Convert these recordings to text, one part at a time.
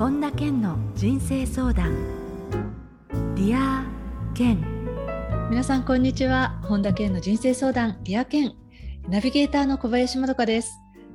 本田健の人生相談。ディア健皆さんこんにちは。本田健の人生相談。ディア健ナビゲーターの小林まどかです。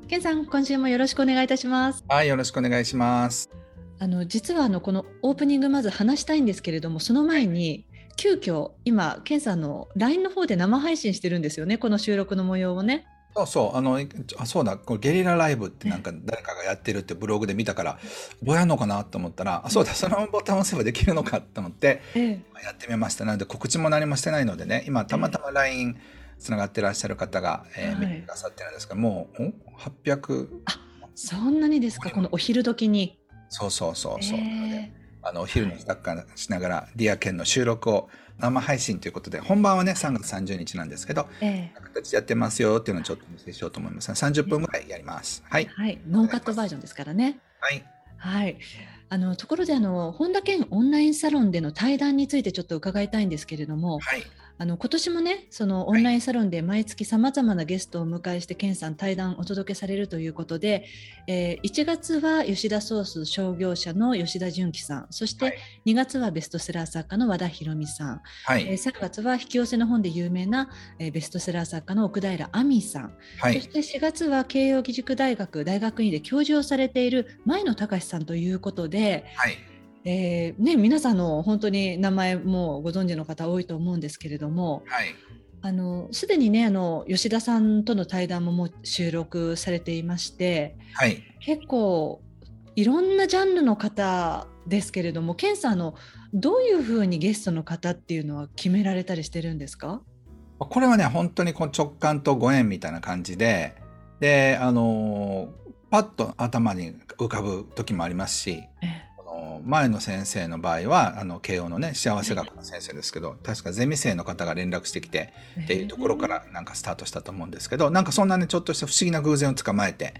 健さん今週もよろしくお願いいたします。はい、よろしくお願いします。あの実はあのこのオープニングまず話したいんですけれどもその前に急遽今健さんの LINE の方で生配信してるんですよね。この収録の模様をねそうそう、あの、いあ、そうだ、これゲリラライブってなんか誰かがやってるってブログで見たから、どうやるのかなと思ったら、あ、そうだ、そのボタンを押せばできるのかと思って、ええ。やってみました。なので告知も何もしてないのでね、今たまたま LINE つながってらっしゃる方が、えーはい。見てくださってるんですが、もう、ん ?800、そんなにですか？このお昼時に？そうそうそうそう。えあのお昼のサッカーしながら、ディア健の収録を生配信ということで、本番はね、3月30日なんですけど、ええ形でやってますよっていうのをちょっとお見せしようと思います。30分ぐらいやります。はい。はいノーカットバージョンですからねはい。はい。あのところであの本田健オンラインサロンでの対談についてちょっと伺いたいんですけれども、はい。あの今年もねそのオンラインサロンで毎月さまざまなゲストをお迎えして健さん対談をお届けされるということで、えー1月は吉田ソース商業者の吉田純喜さんそしてはい2月はベストセラー作家の和田博美さん、はい。えー3月は引き寄せの本で有名な、えーベストセラー作家の奥平亜美さん、はい。そして4月は慶應義塾大学大学院で教授をされている前野隆さんということで、はい。えーね、皆さんの本当に名前もご存知の方多いと思うんですけれどもはい。あのすでにねあの吉田さんとの対談ももう収録されていましてはい。結構いろんなジャンルの方ですけれども健さんあのどういうふうにゲストの方っていうのは決められたりしてるんですか？これはね、本当にこう直感とご縁みたいな感じで、で、あのーパッと頭に浮かぶ時もありますし、えこの前の先生の場合は、あの、慶応のね、幸せ学の先生ですけど、確かゼミ生の方が連絡してきて、えっていうところからなんかスタートしたと思うんですけど、なんかそんなね、ちょっとした不思議な偶然を捕まえて、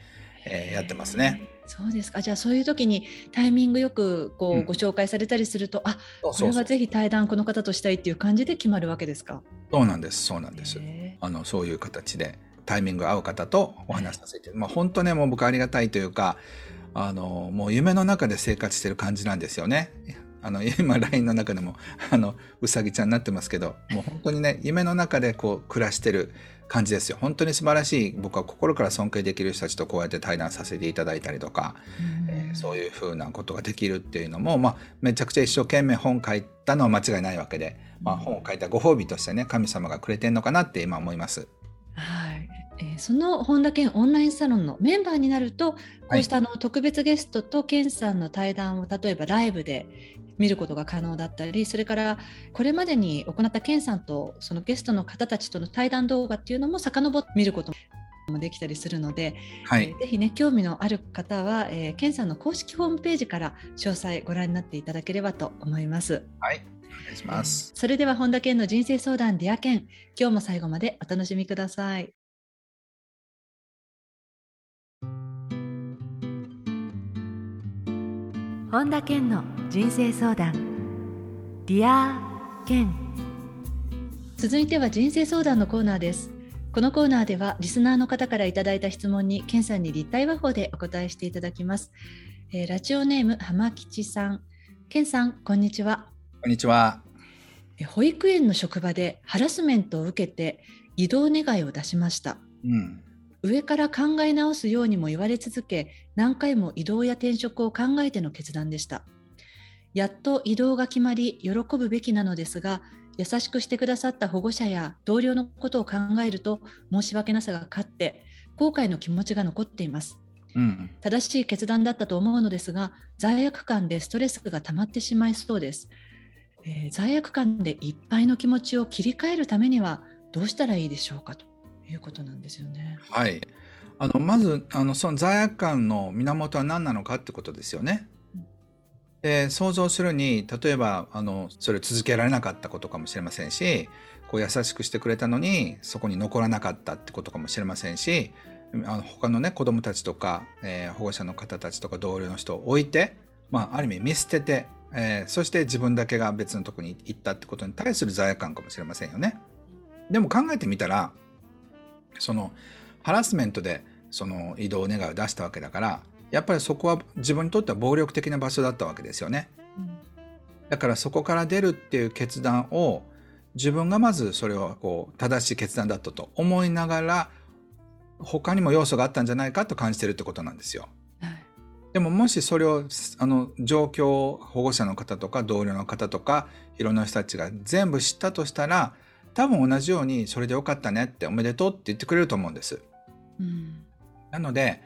えーやってますね。そうですか。じゃあそういう時にタイミングよくこう、うん。ご紹介されたりするとあこれはぜひ対談この方としたいっていう感じで決まるわけですか？そうなんです、そうなんです。へあのそういう形でタイミング合う方とお話しさせて、まあ本当ねもう僕ありがたいというかあのもう夢の中で生活してる感じなんですよね。あの今 LINE の中でもあのうさぎちゃんになってますけどもう本当にね夢の中でこう暮らしてる感じですよ本当に素晴らしい僕は心から尊敬できる人たちとこうやって対談させていただいたりとか、えーそういうふうなことができるっていうのも、まあ、めちゃくちゃ一生懸命本書いたのは間違いないわけで、まあ、本を書いたご褒美としてね神様がくれてんのかなって今思います。はい、えーその本田健オンラインサロンのメンバーになるとこうしたあの特別ゲストと健さんの対談を例えばライブで見ることが可能だったりそれからこれまでに行った健さんとそのゲストの方たちとの対談動画っていうのも遡って見ることもできたりするので、はいえーぜひね興味のある方は、えー、健さんの公式ホームページから詳細ご覧になっていただければと思います。はい、お願いします。それでは本田健の人生相談ディア健今日も最後までお楽しみください。本田健の人生相談ディア健続いては人生相談のコーナーです。このコーナーではリスナーの方からいただいた質問に健さんに立体話法でお答えしていただきます。えーラジオネーム浜吉さん、健さんこんにちは。こんにちは。え保育園の職場でハラスメントを受けて移動願いを出しました。うん。上から考え直すようにも言われ続け何回も移動や転職を考えての決断でした。やっと移動が決まり喜ぶべきなのですが優しくしてくださった保護者や同僚のことを考えると申し訳なさが勝って後悔の気持ちが残っています。うん。正しい決断だったと思うのですが罪悪感でストレスが溜まってしまいそうです、えー罪悪感でいっぱいの気持ちを切り替えるためにはどうしたらいいでしょうかということなんですよねはい。あの、まず、あの、その罪悪感の源は何なのかってことですよねうん。で、想像するに、例えば、あの、それを続けられなかったことかもしれませんし、こう優しくしてくれたのに、そこに残らなかったってことかもしれませんし、あの他のね、子供たちとか、えー保護者の方たちとか同僚の人を置いて、まあ、ある意味見捨てて、えーそして自分だけが別のとこに行ったってことに対する罪悪感かもしれませんよね。でも考えてみたら、そのハラスメントでその移動願いを出したわけだから、やっぱりそこは自分にとっては暴力的な場所だったわけですよね。だからそこから出るっていう決断を自分がまずそれをこう正しい決断だったと思いながら他にも要素があったんじゃないかと感じてるってことなんですよ。はいでももしそれをあの状況を保護者の方とか同僚の方とかいろんな人たちが全部知ったとしたら多分同じようにそれでよかったねっておめでとうって言ってくれると思うんです。うんなので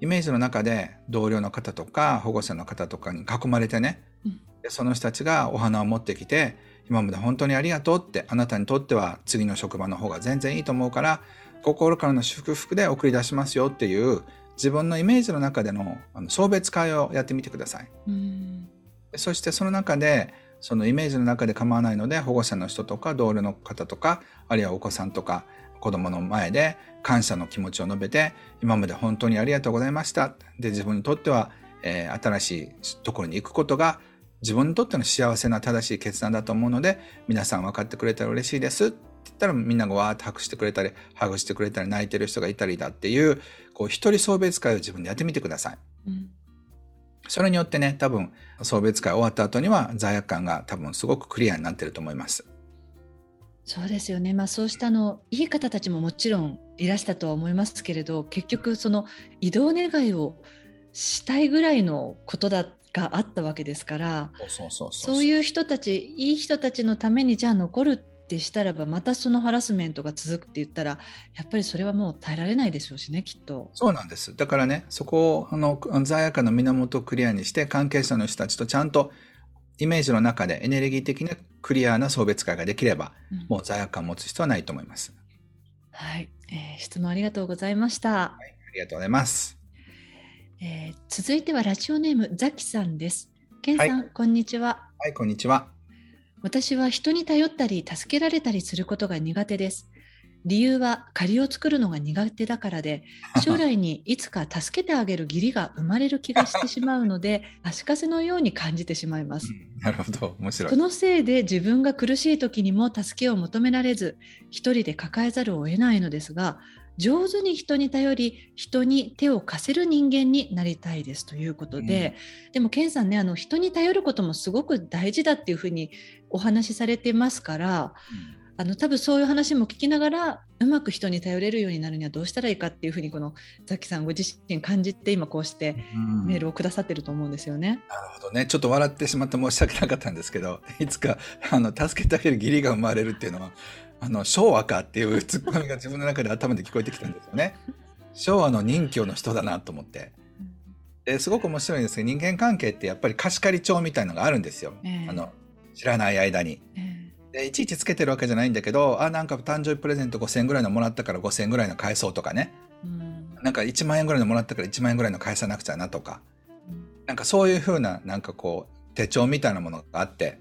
イメージの中で同僚の方とか保護者の方とかに囲まれてね、うんでその人たちがお花を持ってきて今まで本当にありがとうってあなたにとっては次の職場の方が全然いいと思うから心からの祝福で送り出しますよっていう自分のイメージの中での送別会をやってみてください。うんでそしてその中でそのイメージの中で構わないので保護者の人とか同僚の方とかあるいはお子さんとか子供の前で感謝の気持ちを述べて今まで本当にありがとうございました。で自分にとっては、えー新しいところに行くことが自分にとっての幸せな正しい決断だと思うので皆さん分かってくれたら嬉しいです。って言ったらみんながわーって拍手してくれたりハグしてくれたり泣いてる人がいたりだっていうこう一人送別会を自分でやってみてください。うん。それによってね、多分、送別会終わった後には罪悪感が多分すごくクリアになってると思います。そうですよね、まあ、そうしたあのいい方たちももちろんいらしたとは思いますけれど結局その移動願いをしたいぐらいのことだがあったわけですからそういう人たちいい人たちのためにじゃあ残るってしたらばまたそのハラスメントが続くって言ったらやっぱりそれはもう耐えられないでしょうしねきっと。そうなんです。だからね、そこを、あの、罪悪感の源をクリアにして、関係者の人たちとちゃんと、イメージの中でエネルギー的なクリアな送別会ができれば、うんもう罪悪感を持つ必要はないと思います。はい、えー質問ありがとうございました。ありがとうございます。えー続いてはラジオネームザキさんです。ケンさん、こんにちは。はい、こんにちは。私は人に頼ったり助けられたりすることが苦手です。理由は借りを作るのが苦手だからで、将来にいつか助けてあげる義理が生まれる気がしてしまうので、足かせのように感じてしまいます。なるほど、面白いそ。のせいで自分が苦しい時にも助けを求められず、一人で抱えざるを得ないのですが、上手に人に頼り、人に手を貸せる人間になりたいですということで、でも、ケンさんね、あの人に頼ることもすごく大事だっていうふうにお話しされてますから、あの多分そういう話も聞きながらうまく人に頼れるようになるにはどうしたらいいかっていうふうにこのザキさんご自身感じて今こうしてうんメールをくださってると思うんですよね。なるほどね。ちょっと笑ってしまって申し訳なかったんですけど、いつか、あの、助けてあげる義理が生まれるっていうのは、あの、昭和かっていう ツッコミが自分の中で頭で聞こえてきたんですよね。昭和の任教の人だなと思って。ですごく面白いんですけど、人間関係ってやっぱり貸し借り帳みたいのがあるんですよ。ええあの、知らない間に。えで、いちいちつけてるわけじゃないんだけど、あ、なんか誕生日プレゼント5000円ぐらいのもらったから5000円ぐらいの返そうとかね。えうんなんか1万円ぐらいのもらったから1万円ぐらいの返さなくちゃなとか。なんかそういう風な、なんかこう、手帳みたいなものがあって、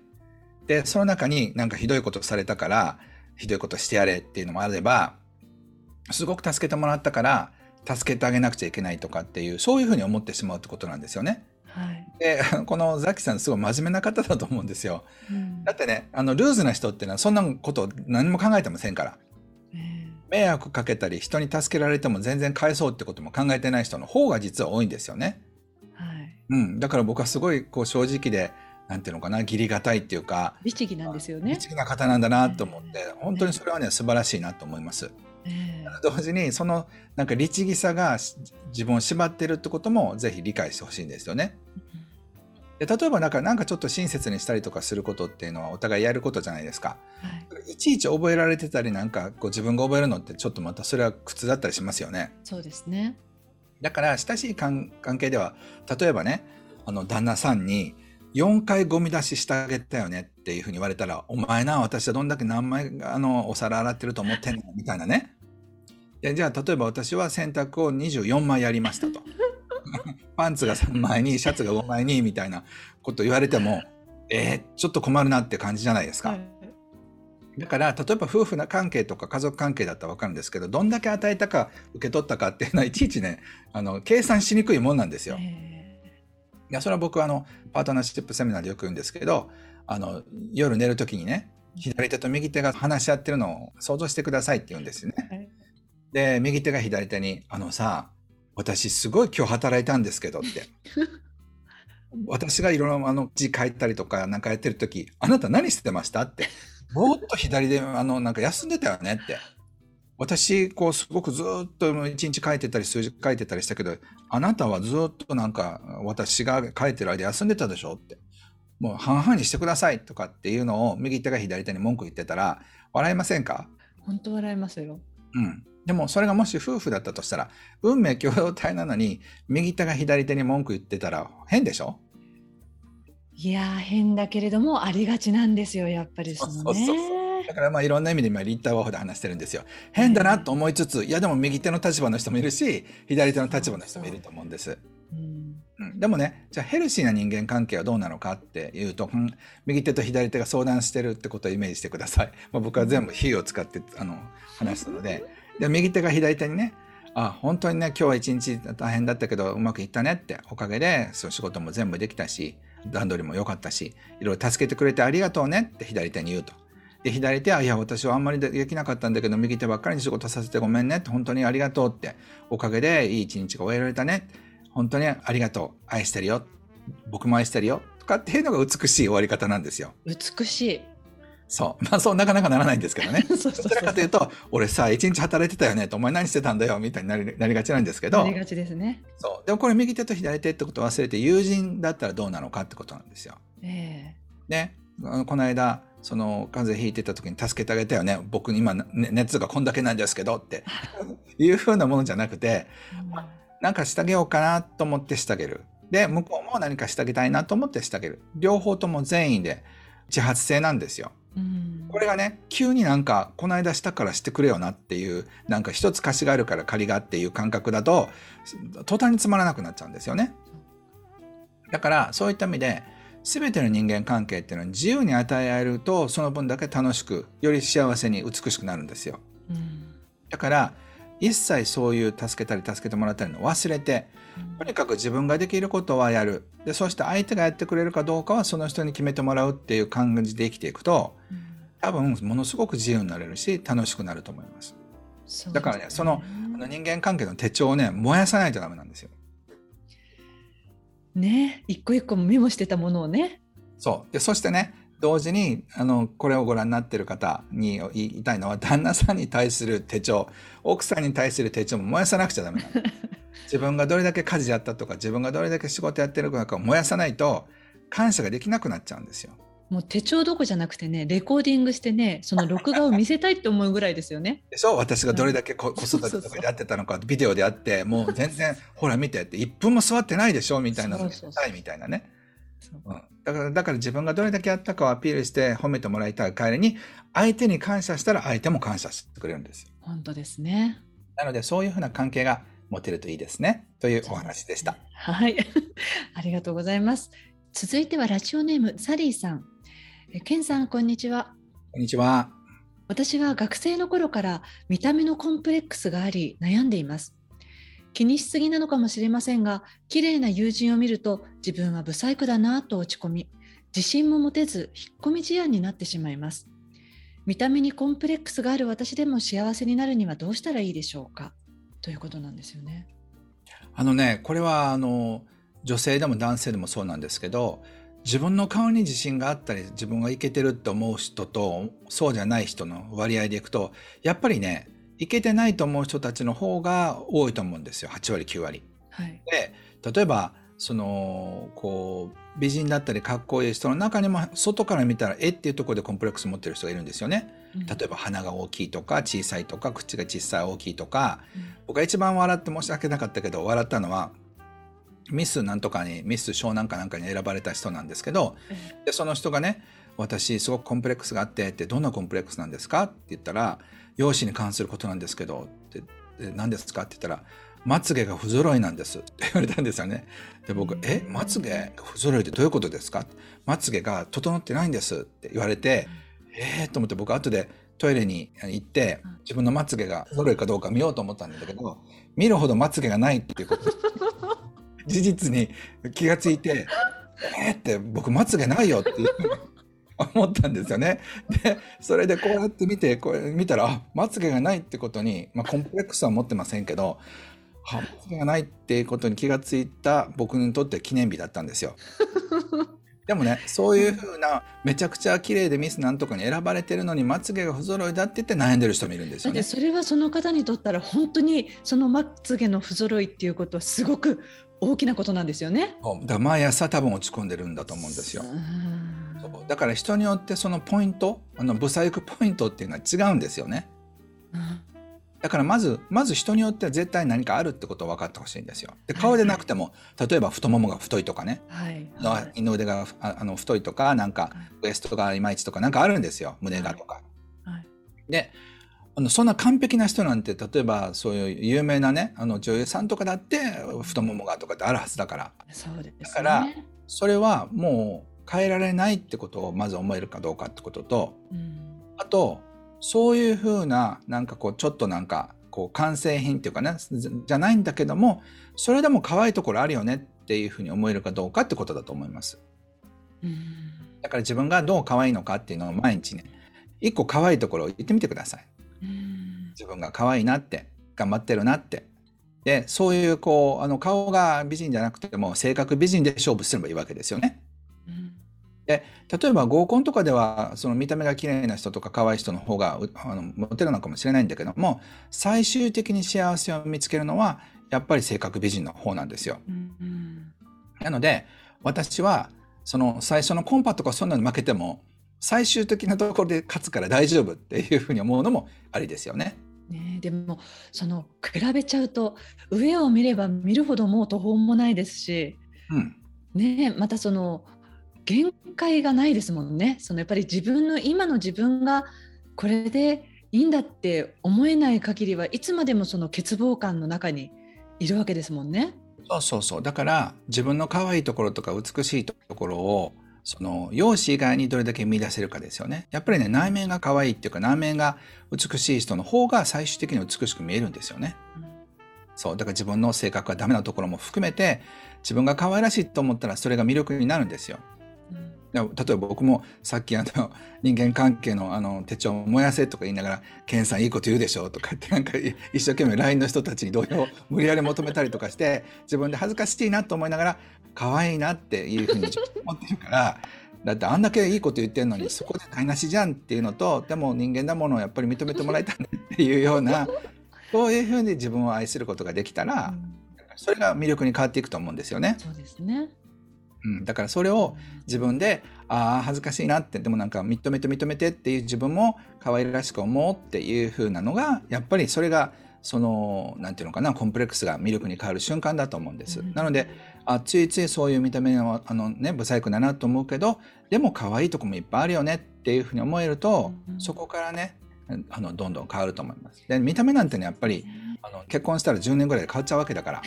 で、その中になんかひどいことされたから、ひどいことしてやれっていうのもあれば、すごく助けてもらったから、助けてあげなくちゃいけないとかっていう、そういう風に思ってしまうってことなんですよね。はいで、このザキさんすごい真面目な方だと思うんですよ。うんだってね、あの、ルーズな人っていうのはそんなこと何も考えてませんから。え迷惑かけたり人に助けられても全然返そうってことも考えてない人の方が実は多いんですよね。えはいうん。だから僕はすごいこう正直で、なんていうのかな、義理がたいっていうか、律儀なんですよね。律儀な方なんだなと思って、本当にそれはね、素晴らしいなと思います。ええ同時に、そのなんか律儀さがし自分を縛ってるってこともぜひ理解してほしいんですよね。で例えばなんか、なんかちょっと親切にしたりとかすることっていうのはお互いやることじゃないですか。はい、いちいち覚えられてたりなんかこう自分が覚えるのってちょっとまたそれは苦痛だったりしますよね。そうですね。だから親しい関関係では例えばねあの旦那さんに4回ゴミ出ししてあげたよねっていうふうに言われたら「お前な私はどんだけ何枚あのお皿洗ってると思ってんの?」みたいなね。でじゃあ例えば私は洗濯を24枚やりましたと。パンツが3枚にシャツが5枚にみたいなこと言われてもえー、ちょっと困るなって感じじゃないですか。はいだから例えば夫婦の関係とか家族関係だったら分かるんですけどどんだけ与えたか受け取ったかっていうのはいちいちねあの計算しにくいもんなんですよ。えいやそれは僕はあのパートナーシップセミナーでよく言うんですけどあの夜寝る時にね左手と右手が話し合ってるのを想像してくださいって言うんですよね。はいで右手が左手に「あのさ私すごい今日働いたんですけどって。私がいろいろあの字書いたりとかなんかやってる時、あなた何してました？って。ぼーっと左であのなんか休んでたよね？って。私、こう、すごくずーっと一日書いてたり、数字書いてたりしたけど、あなたはずーっとなんか、私が書いてる間休んでたでしょ？って。もう半々にしてくださいとかっていうのを右手が左手に文句言ってたら、笑いませんか？本当笑いますよ。うん。でも、それがもし夫婦だったとしたら、運命共同体なのに、右手が左手に文句言ってたら変でしょ？いやー変だけれどもありがちなんですよやっぱりそのそうそうそうね。だからまあいろんな意味で今リッターワーフで話してるんですよ。変だなと思いつつ、いやでも右手の立場の人もいるし、左手の立場の人もいると思うんです。うんうん、でもね、じゃあヘルシーな人間関係はどうなのかっていうと、うん右手と左手が相談してるってことをイメージしてください。まあ、僕は全部火を使ってあの話すので、で右手が左手にね、あ、本当にね、今日は一日大変だったけどうまくいったねって、おかげでその仕事も全部できたし、段取りも良かったし、いろいろ助けてくれてありがとうねって左手に言うと。で、左手は、いや、私はあんまりできなかったんだけど、右手ばっかりに仕事させてごめんねって、本当にありがとうって、おかげでいい一日が終えられたね。本当にありがとう。愛してるよ。僕も愛してるよ。とかっていうのが美しい終わり方なんですよ。美しい。そう。まあそう、なかなかならないんですけどね。どちらかというと、俺さ、一日働いてたよねと、お前何してたんだよみたいになりなりがちなんですけどな、りがちですね。そう。でもこれ右手と左手ってことを忘れて、友人だったらどうなのかってことなんですよ。えね。あのこの間、その風邪ひいてた時に助けてあげたよね。僕今、ね熱がこんだけなんですけどって いうふうなものじゃなくて、えなんかしてあげようかなと思ってしてあげる。で、向こうも何かしてあげたいなと思ってしてあげる。両方とも善意で自発性なんですよ。うんこれがね、急になんか、この間したからしてくれよなっていう、なんか一つ貸しがあるから借りがっていう感覚だと、途端につまらなくなっちゃうんですよね。だから、そういった意味で、全ての人間関係っていうのは自由に与えられると、その分だけ楽しく、より幸せに美しくなるんですよ。うんだから、一切そういう助けたり助けてもらったりの忘れて、とにかく自分ができることはやる。で、そして相手がやってくれるかどうかはその人に決めてもらうっていう感じで生きていくと、うん多分ものすごく自由になれるし、楽しくなると思います。そうだからねそのあの人間関係の手帳をね、燃やさないとダメなんですよ。ね一個一個メモしてたものをね。そう。で、そしてね、同時に、あの、これをご覧になっている方に言いたいのは、旦那さんに対する手帳、奥さんに対する手帳も燃やさなくちゃダメなの。自分がどれだけ家事やったとか、自分がどれだけ仕事やってるかを燃やさないと、感謝ができなくなっちゃうんですよ。もう手帳どこじゃなくてねレコーディングしてねその録画を見せたいって思うぐらいですよね。でしょ？私がどれだけこ子育てとかでやってたのか、ビデオであって、もう全然、ほら見てって、1分も座ってないでしょ？みたいなのそうそうそう見たいみたいなね。そううん、だから、だから自分がどれだけやったかをアピールして褒めてもらいたい帰りに、相手に感謝したら相手も感謝してくれるんですよ。本当ですね。なので、そういうふうな関係が持てるといいですね。というお話でした。はい、ありがとうございます。続いてはラジオネームサリーさん。えケンさんこんにちは。こんにちは。私は学生の頃から見た目のコンプレックスがあり悩んでいます。気にしすぎなのかもしれませんが、綺麗な友人を見ると自分はブサイクだなぁと落ち込み、自信も持てず引っ込み思案になってしまいます。見た目にコンプレックスがある私でも幸せになるにはどうしたらいいでしょうか？ということなんですよね。あのね、これは、あの、女性でも男性でもそうなんですけど、自分の顔に自信があったり、自分がいけてるって思う人と、そうじゃない人の割合でいくと、やっぱりね、いけてないと思う人たちの方が多いと思うんですよ。8割、9割。はい。で、例えば、その、こう、美人だったりかっこいい人の中にも、外から見たら、えっていうところでコンプレックス持ってる人がいるんですよね。例えば鼻が大きいとか小さいとか口が小さい大きいとか僕が一番笑って申し訳なかったけど笑ったのはミスなんとかにミス湘南かなんかに選ばれた人なんですけどうんでその人がね私すごくコンプレックスがあってってどんなコンプレックスなんですか？って言ったら容姿に関することなんですけどってで何ですか？って言ったらまつげが不揃いなんですって言われたんですよね。で僕、うんえ？まつげが不揃いってどういうことですかまつげが整ってないんですって言われて、え？ーと思って僕後でトイレに行ってうん。自分のまつげが揃いかどうか見ようと思ったんだけど見るほどまつげがないっていうこと 事実に気がついてえ？ーって僕まつげないよって思ったんですよね。でそれでこうやって見てこれ見たらあまつげがないってことに、まあ、コンプレックスは持ってませんけどはまつげがないっていうことに気がついた僕にとって記念日だったんですよ。でもねそういうふうなめちゃくちゃ綺麗でミスなんとかに選ばれてるのにまつげが不揃いだって言って悩んでる人もいるんですよね。それはその方にとったら本当にそのまつげの不揃いっていうことはすごく大きなことなんですよね。だから毎朝多分落ち込んでるんだと思うんですよ。だから人によってそのポイントあのブサイクポイントっていうのは違うんですよね。だからまずまず人によっては絶対何かあるってことを分かってほしいんですよ。で顔でなくても、例えば太ももが太いとかね、はい。はい、二の腕があの太いとかなんかウエストがいまいちとかなんかあるんですよ。胸がとか。はい、であのそんな完璧な人なんて例えばそういう有名なねあの女優さんとかだって太ももがとかってあるはずだからそうです、ね、だからそれはもう変えられないってことをまず思えるかどうかってことと、うん、あとそういうふうななんかこうちょっとなんかこう完成品っていうかねじゃないんだけどもそれでも可愛いところあるよねっていうふうに思えるかどうかってことだと思います。うん、だから自分がどう可愛いのかっていうのを毎日ね一個可愛いところを言ってみてください。自分が可愛いなって頑張ってるなってでそういうこうあの顔が美人じゃなくても性格美人で勝負すればいいわけですよね。で例えば合コンとかではその見た目が綺麗な人とか可愛い人の方があのモテるのかもしれないんだけども最終的に幸せを見つけるのはやっぱり性格美人の方なんですよ。なので私はその最初のコンパとかそんなの負けても最終的なところで勝つから大丈夫っていうふうに思うのもありですよね。ねでもその比べちゃうと上を見れば見るほどもう途方もないですし、うん、ねまたその限界がないですもんね。そのやっぱり自分の今の自分がこれでいいんだって思えない限りはいつまでもその欠乏感の中にいるわけですもんね。そうそうそうだから自分の可愛いところとか美しいところをその容姿以外にどれだけ見出せるかですよね。やっぱりね内面が可愛いっていうか内面が美しい人の方が最終的に美しく見えるんですよね。そうだから自分の性格がダメなところも含めて自分が可愛らしいと思ったらそれが魅力になるんですよ。例えば僕もさっきあの人間関係のあの手帳を燃やせとか言いながら「ケンさんいいこと言うでしょ」とかってなんか一生懸命 LINE の人たちに同意を無理やり求めたりとかして自分で恥ずかしいなと思いながら可愛いなっていうふうに思ってるからだってあんだけいいこと言ってるのにそこで台無しじゃんっていうのとでも人間だものをやっぱり認めてもらいたいっていうようなそういうふうに自分を愛することができたら、それが魅力に変わっていくと思うんですよね。そうですねうん、だからそれを自分でああ恥ずかしいなってでもなんか認めて認めてっていう自分も可愛らしく思うっていう風なのがやっぱりそれがそのなんていうのかなコンプレックスが魅力に変わる瞬間だと思うんです。うん、なのであついついそういう見た目はあのね不細工だなと思うけどでも可愛いとこもいっぱいあるよねっていうふうに思えると、うん、そこからねあのどんどん変わると思います。で見た目なんてねやっぱりあの結婚したら10年ぐらいで変わっちゃうわけだから。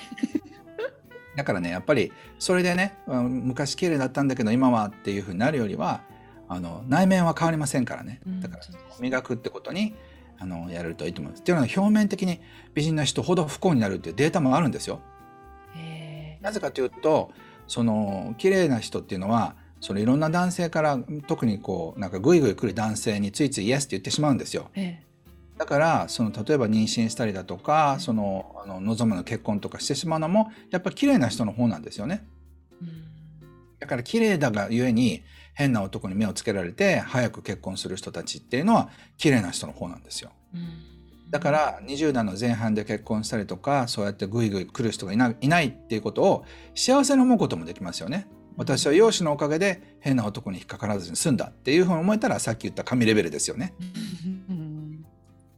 だからねやっぱりそれでね昔綺麗だったんだけど今はっていうふうになるよりはあの内面は変わりませんからねだから磨くってことにあのやるといいと思います。っていうのは表面的に美人な人ほど不幸になるっていうデータもあるんですよ。なぜかというとその綺麗な人っていうのはそのいろんな男性から特にこうなんかグイグイ来る男性についついイエスって言ってしまうんですよ。えーだからその例えば妊娠したりだとかそのあの望むの結婚とかしてしまうのもやっぱ綺麗な人の方なんですよね。だから綺麗だがゆえに変な男に目をつけられて早く結婚する人たちっていうのは綺麗な人の方なんですよ。だから20代の前半で結婚したりとかそうやってグイグイ来る人がいないいないっていうことを幸せに思うこともできますよね。私は容姿のおかげで変な男に引っかからずに済んだっていうふうに思えたらさっき言った神レベルですよね。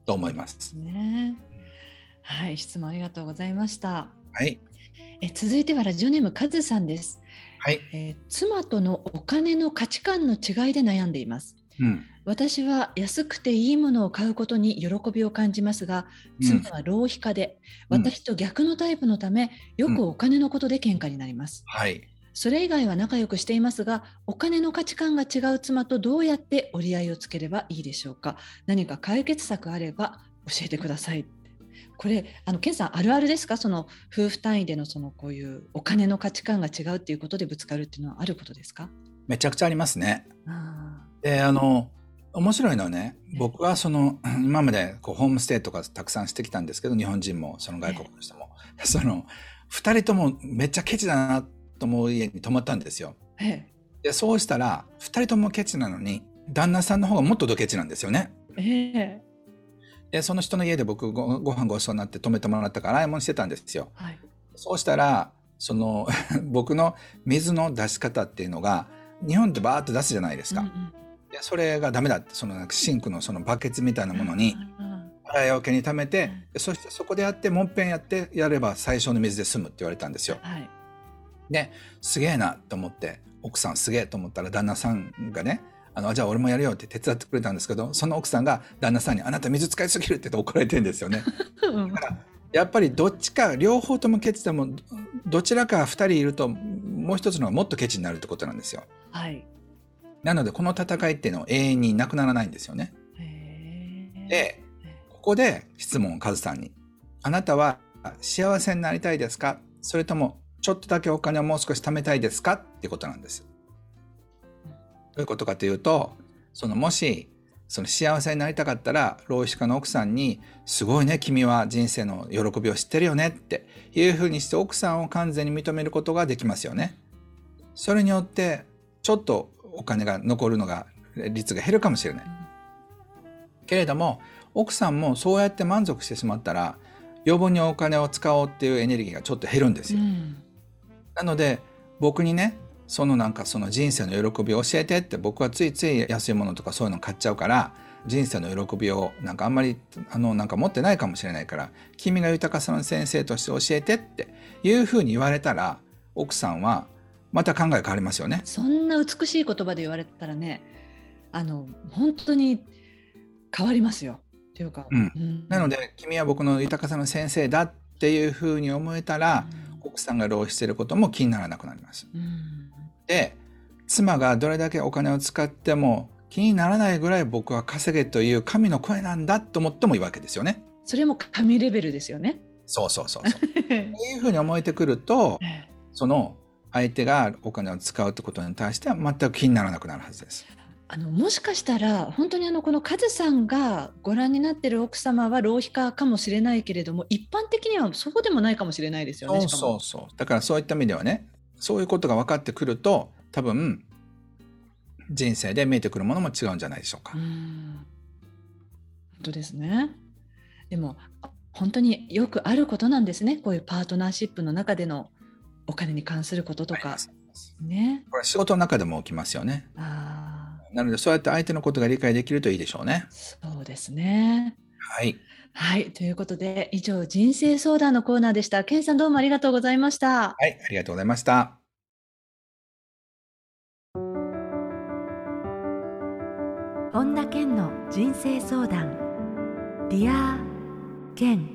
と思います。ね、はい、質問ありがとうございました。はい。え続いてはラジオネームカズさんです。はい、えー、妻とのお金の価値観の違いで悩んでいます。うん、私は安くていいものを買うことに喜びを感じますが、妻は浪費家で、うん、私と逆のタイプのため、よくお金のことで喧嘩になります。はいそれ以外は仲良くしていますが、お金の価値観が違う妻とどうやって折り合いをつければいいでしょうか？何か解決策あれば教えてください。これ、あの、ケンさん、あるあるですか？その夫婦単位でのそのこういうお金の価値観が違うっていうことでぶつかるっていうのはあることですか？めちゃくちゃありますね。で、あの、面白いのはね、僕はその、今までこうホームステイとかたくさんしてきたんですけど、日本人もその外国の人も。その、二人ともめっちゃケチだなと思う家に泊まったんですよ。ええで、そうしたら、二人ともケチなのに、旦那さんの方がもっとドケチなんですよね。ええで、その人の家で僕ごご飯ごちそうになって泊めてもらったから洗い物してたんですよ。はい。そうしたら、その、僕の水の出し方っていうのが、日本ってバーッと出すじゃないですか。うんうんでそれがダメだって、そのシンクのそのバケツみたいなものに、うん洗い桶に溜めてうん、でそしてそこでやって、もっぺんやってやれば最小の水で済むって言われたんですよ。はい。で、すげえなと思って、奥さんすげえと思ったら旦那さんがね、あの、じゃあ俺もやるよって手伝ってくれたんですけど、その奥さんが旦那さんにあなた水使いすぎるって怒られてるんですよね。うんやっぱりどっちか、両方ともケチでも、どどちらか二人いると、もう一つのがもっとケチになるってことなんですよ。はい。なので、この戦いっていうのは永遠になくならないんですよね。で、ここで質問をカズさんに。あなたは幸せになりたいですか？それとも、ちょっとだけお金をもう少し貯めたいですか？ってことなんです。どういうことかというと、そのもし、その幸せになりたかったら、老子家の奥さんに、すごいね、君は人生の喜びを知ってるよねっていうふうにして奥さんを完全に認めることができますよね。それによって、ちょっとお金が残るのが、率が減るかもしれない。けれども、奥さんもそうやって満足してしまったら、余分にお金を使おうっていうエネルギーがちょっと減るんですよ。うんなので僕にねそのなんかその人生の喜びを教えてって僕はついつい安いものとかそういうの買っちゃうから人生の喜びをなんかあんまりあのなんか持ってないかもしれないから君が豊かさの先生として教えてっていうふうに言われたら奥さんはまた考え変わりますよね。そんな美しい言葉で言われたらね、あの本当に変わりますよ。っていうか、うんんなので君は僕の豊かさの先生だっていうふうに思えたら奥さんが浪費してることも気にならなくなります。で妻がどれだけお金を使っても気にならないぐらい僕は稼げという神の声なんだと思ってもいいわけですよね。それも神レベルですよね。そうそうそうそう。こういうふうに思えてくるとその相手がお金を使うってことに対しては全く気にならなくなるはずです。あのもしかしたら本当にあのこのカズさんがご覧になってる奥様は浪費家かもしれないけれども一般的にはそうでもないかもしれないですよね。そうそうそう。だからそういった意味ではねそういうことが分かってくると多分人生で見えてくるものも違うんじゃないでしょうか。うん本当ですね。でもあ本当によくあることなんですね。こういうパートナーシップの中でのお金に関することとかね。これは仕事の中でも起きますよね。ああ、なのでそうやって相手のことが理解できるといいでしょうね。そうですね。はい。はい、ということで以上人生相談のコーナーでした。ケンさんどうもありがとうございました。はい、ありがとうございました。本田健の人生相談ディア健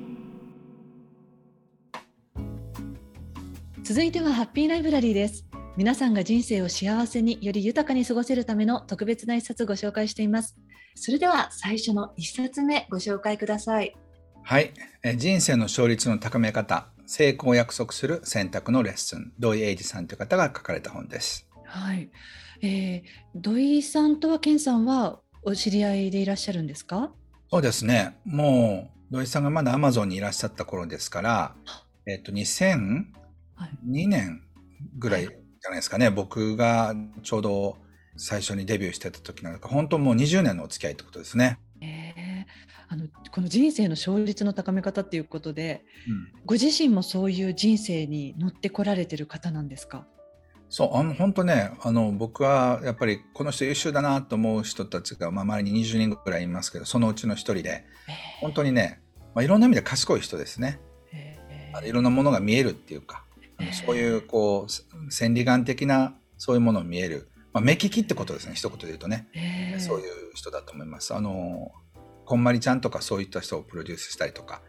続いてはハッピーライブラリーです。皆さんが人生を幸せにより豊かに過ごせるための特別な一冊ご紹介しています。それでは最初の一冊目ご紹介ください。はい、え人生の勝率の高め方、成功を約束する選択のレッスン、土井英二さんという方が書かれた本です。はい、えー、土井さんとはケンさんはお知り合いでいらっしゃるんですか？そうですね、もう土井さんがまだアマゾンにいらっしゃった頃ですから、えっと、2002はい。年ぐらいじゃないですかね、僕がちょうど最初にデビューしてた時なんか、本当もう20年のお付き合いってことですね。えー、あのこの人生の勝率の高め方っていうことで、うんご自身もそういう人生に乗ってこられてる方なんですか？そう、あの、本当ね、あの、僕はやっぱりこの人優秀だなと思う人たちが、まあ、周りに20人ぐらいいますけど、そのうちの一人で、本当にね、まあ、いろんな意味で賢い人ですね。えーいろんなものが見えるっていうか、そういう、こう、千里眼的な、そういうものを見える。まあ、目利きってことですね、一言で言うとね。えーそういう人だと思います。あの、こんまりちゃんとかそういった人をプロデュースしたりとか、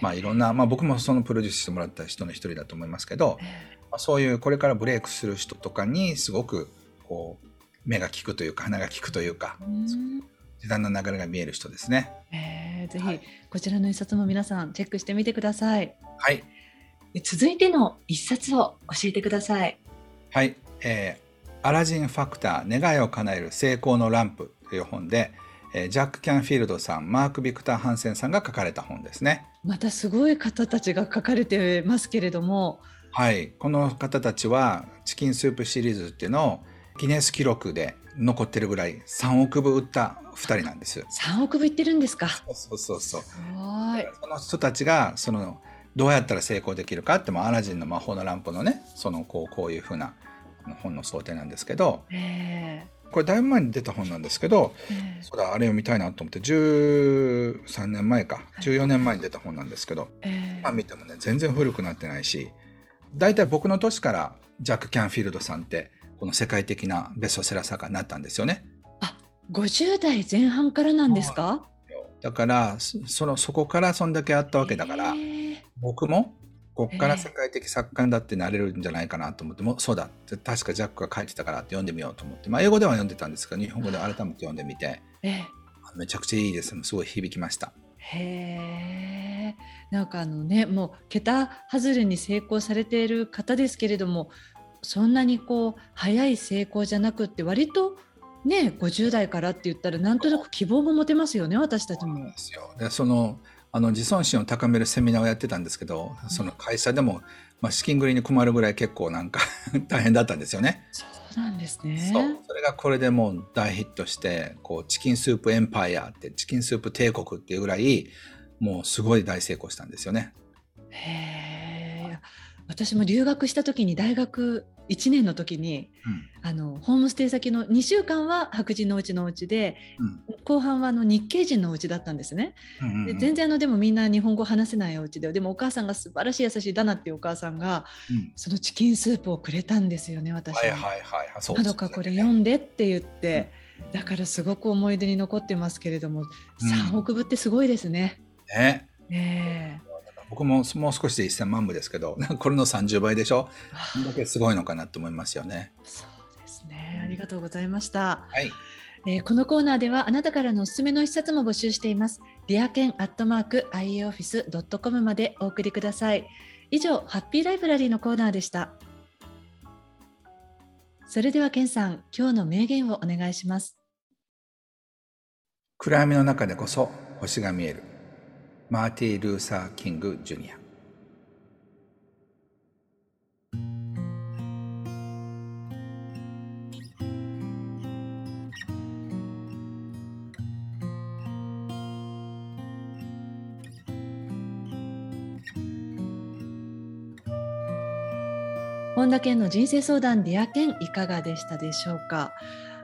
まあいろんな、まあ僕もそのプロデュースしてもらった人の一人だと思いますけど、えまあ、そういうこれからブレイクする人とかにすごくこう目が利くというか鼻が利くというか時短な流れが見える人ですね。えーぜひ、はいこちらの一冊も皆さんチェックしてみてください。はい。で続いての一冊を教えてください。はい。えーアラジンファクター願いを叶える成功のランプという本で、えージャック・キャンフィールドさんマーク・ビクター・ハンセンさんが書かれた本ですね。またすごい方たちが書かれてますけれども、はい、この方たちはチキンスープシリーズっていうのをギネス記録で残ってるぐらい3億部売った2人なんです。3億部いってるんですか。そうそうそう。すごい。その人たちがそのどうやったら成功できるかってもうアラジンの魔法のランプのねそのこうこういうふうな本の想定なんですけどえこれだいぶ前に出た本なんですけどええ。えそうだあれを見たいなと思って13年前か14年前に出た本なんですけどええ。今見てもね全然古くなってないし大体僕の年からジャック・キャンフィールドさんってこの世界的なベストセラー作家になったんですよね。50代前半からなんですか？だからそそのそこからそんだけあったわけだから、ええ僕もこっからええ世界的作家にだってなれるんじゃないかなと思って、もうそうだって確かジャックが書いてたからって読んでみようと思って、まあ、英語では読んでたんですけど日本語で改めて読んでみてええめちゃくちゃいいですすごい響きました。へえ。なんかあのね、もう桁外れに成功されている方ですけれども、そんなにこう早い成功じゃなくって割とね、50代からって言ったらなんとなく希望も持てますよね、私たちも。ですよでそのあの自尊心を高めるセミナーをやってたんですけどその会社でも、まあ、資金繰りに困るぐらい結構なんか 大変だったんですよね。そうなんですね。そうそれがこれでもう大ヒットしてこうチキンスープエンパイアってチキンスープ帝国っていうぐらいもうすごい大成功したんですよね。へえ。私も留学した時に大学1年の時にあのホームステイ先の2週間は白人のうちのうちでうん。後半はあの日系人のうちだったんですね。うんうんうん。で全然あのでもみんな日本語話せないお家ででもお母さんが素晴らしい優しいダナっていうお母さんがうん。そのチキンスープをくれたんですよね私。に。はいはいはい。はどかこれ読んでって言って、だからすごく思い出に残ってますけれども、3億部ってすごいですね。ね。ね僕ももう少しで1000万部ですけど これの30倍でしょ？え こんだけすごいのかなと思いますよね。そうですね。ありがとうございました。はいえーこのコーナーではあなたからのおすすめの一冊も募集しています。リアケンアットマーク ioffice.com までお送りください。以上、ハッピーライブラリーのコーナーでした。それではケンさん、今日の名言をお願いします。暗闇の中でこそ星が見えるマーティ・ルーサー・キング・ジュニア。本田健の人生相談ディア健いかがでしたでしょうか？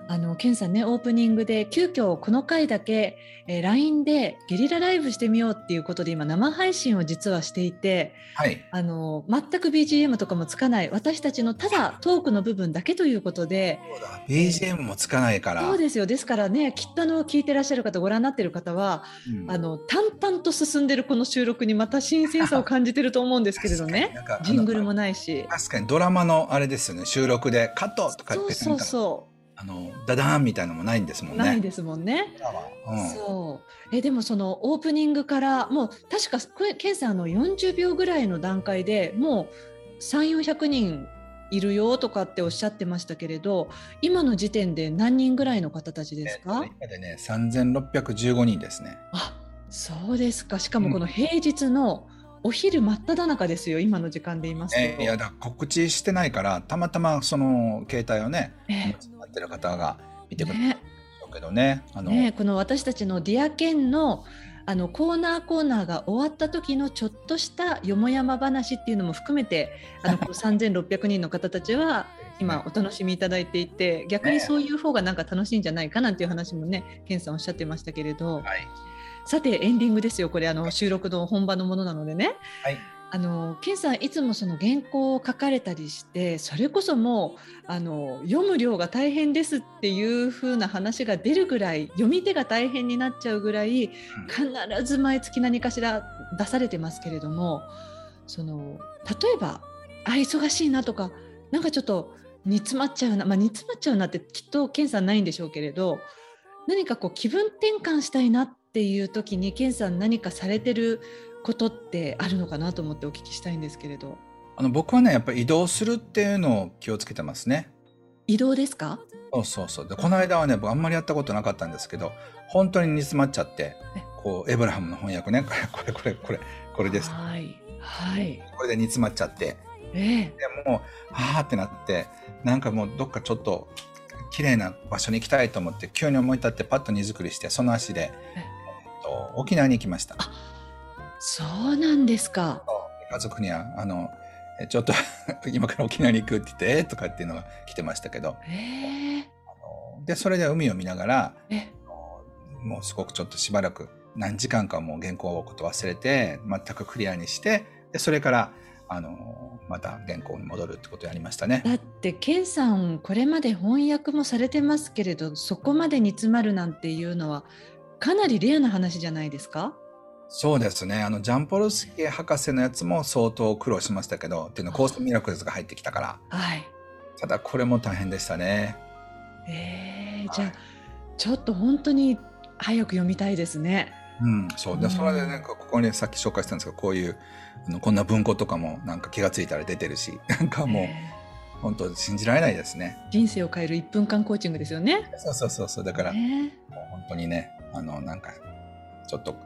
あの健さんねオープニングで急遽この回だけ、えー LINE でゲリラライブしてみようっていうことで今生配信を実はしていてはい。あの全く BGM とかもつかない私たちのただトークの部分だけということでそうだ。BGM もつかないから。そうですよ。ですからねきっとあの聞いてらっしゃる方ご覧になってる方はうん。あの淡々と進んでるこの収録にまた新鮮さを感じてると思うんですけれどね。なんかあのジングルもないし。確かにドラマのあれですよね。収録でカットとか言ってそうそうそあのダダーンみたいなのもないんですもうんないね。ですもんね。うんそうえでもそのオープニングからもう確かケンさんあの40秒ぐらいの段階でもう3400人いるよとかっておっしゃってましたけれど今の時点で何人ぐらいの方たちですか、えっと今でね3615人ですね。あそうですかしかもこの平日のお昼真っ只中ですよ今の時間で言いますと。えいやだ告知してないからたまたまその携帯をねえ持ちってる方が見てくれねるけどね。あの、ね、この私たちの「ディアケンのあのコーナーコーナーが終わった時のちょっとしたよもやま話っていうのも含めてあのこの3600人の方たちは 今お楽しみいただいていて逆にそういう方がなんか楽しいんじゃないかなんていう話もねケンさんおっしゃってましたけれど。はいさてエンディングですよこれあの収録の本番のものなのでね。はいあのケンさんいつもその原稿を書かれたりしてそれこそもうあの読む量が大変ですっていう風な話が出るぐらい読み手が大変になっちゃうぐらい必ず毎月何かしら出されてますけれどもその例えばあ忙しいなとかなんかちょっと煮詰まっちゃうな、まあ、煮詰まっちゃうなってきっとケンさんないんでしょうけれど何かこう気分転換したいなっていう時にケンさん何かされてることってあるのかなと思ってお聞きしたいんですけれど。あの僕はねやっぱり移動するっていうのを気をつけてますね。移動ですか？そうそうそう。で、この間はね、僕あんまりやったことなかったんですけど、本当に煮詰まっちゃってえ、こう、エブラハムの翻訳ね、これ、これ、これ、これ、これです。はいはいこれで煮詰まっちゃって、ええでもう、あーってなって、なんかもうどっかちょっと、綺麗な場所に行きたいと思って、急に思い立ってパッと荷造りして、その足で、と、沖縄に行きました。そうなんですか。家族には、あの、えちょっと 今から沖縄に行くって言って、えーとかっていうのが来てましたけど、ええあので、それで海を見ながら、もうすごくちょっとしばらく何時間かもう原稿をこと忘れて全くクリアにしてでそれからあのまた原稿に戻るってことをやりましたね。だってケンさんこれまで翻訳もされてますけれどそこまで煮詰まるなんていうのはかなりレアな話じゃないですか？そうですね。あのジャンポルスキー博士のやつも相当苦労しましたけどっていうのはコースミラクルズが入ってきたから。はい。ただこれも大変でしたね。ええじゃあちょっと本当に早く読みたいですね。うん、そう。でうん。それでなんかここにさっき紹介したんですけどこういうあのこんな文庫とかもなんか気がついたら出てるし なんかもうええ本当信じられないですね。人生を変える1分間コーチングですよね。そうそうそうそう。だからね。もう本当にね、あの、なんか、ちょっと、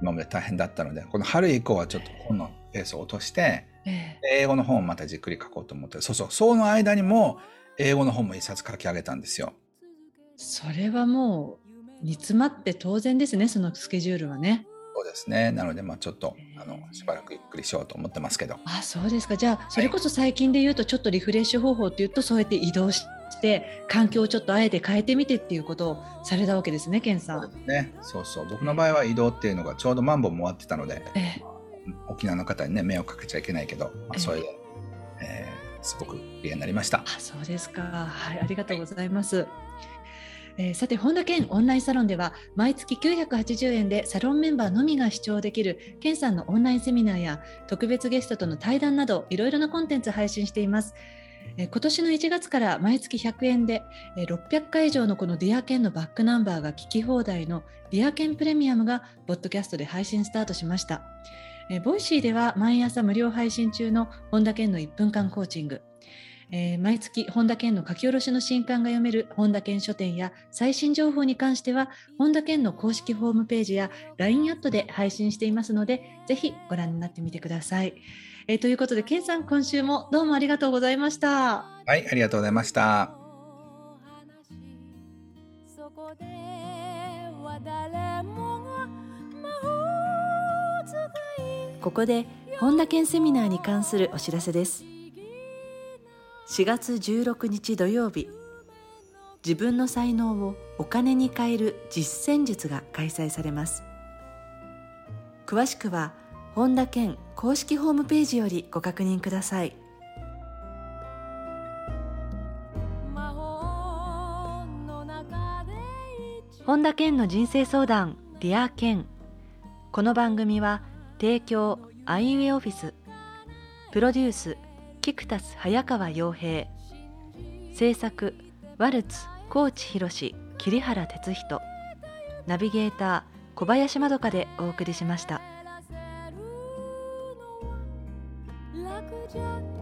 今まで大変だったので、この春以降はちょっと本のペースを落として、ええ英語の本をまたじっくり書こうと思って、そうそう、その間にも、英語の本も一冊書き上げたんですよ。それはもう煮詰まって当然ですねそのスケジュールはね。そうですね。なので、まあちょっと、あの、しばらくゆっくりしようと思ってますけど。あそうですかじゃあそれこそ最近で言うとちょっとリフレッシュ方法っていうとそうやって移動して環境をちょっとあえて変えてみてっていうことをされたわけですねケンさん。ね、そうそう。僕の場合は移動っていうのがちょうどマンボウも終わってたので、ええ沖縄の方にね、迷惑かけちゃいけないけど、まあ、それで、えーすごくクリアになりました。あそうですか。はい、ありがとうございます。えーさて本田健オンラインサロンでは毎月980円でサロンメンバーのみが視聴できる健さんのオンラインセミナーや特別ゲストとの対談などいろいろなコンテンツ配信しています。え今年の1月から毎月100円で600回以上のこのディアケンのバックナンバーが聞き放題のディアケンプレミアムがポッドキャストで配信スタートしました。ボイシーでは毎朝無料配信中の本田健の1分間コーチング。え毎月本田健の書き下ろしの新刊が読める本田健書店や最新情報に関しては本田健の公式ホームページや LINE アットで配信していますのでぜひご覧になってみてください。えーということで健さん今週もどうもありがとうございました。はい、ありがとうございました。そこでは誰もが魔法使いここで本田健セミナーに関するお知らせです4月16日土曜日自分の才能をお金に変える実践術が開催されます詳しくは本田健公式ホームページよりご確認ください。本田健の人生相談ディア健。この番組は提供アイウェイオフィス。プロデュースキクタス早川洋平。制作ワルツ高知博桐原哲人。ナビゲーター小林まどかでお送りしました。ら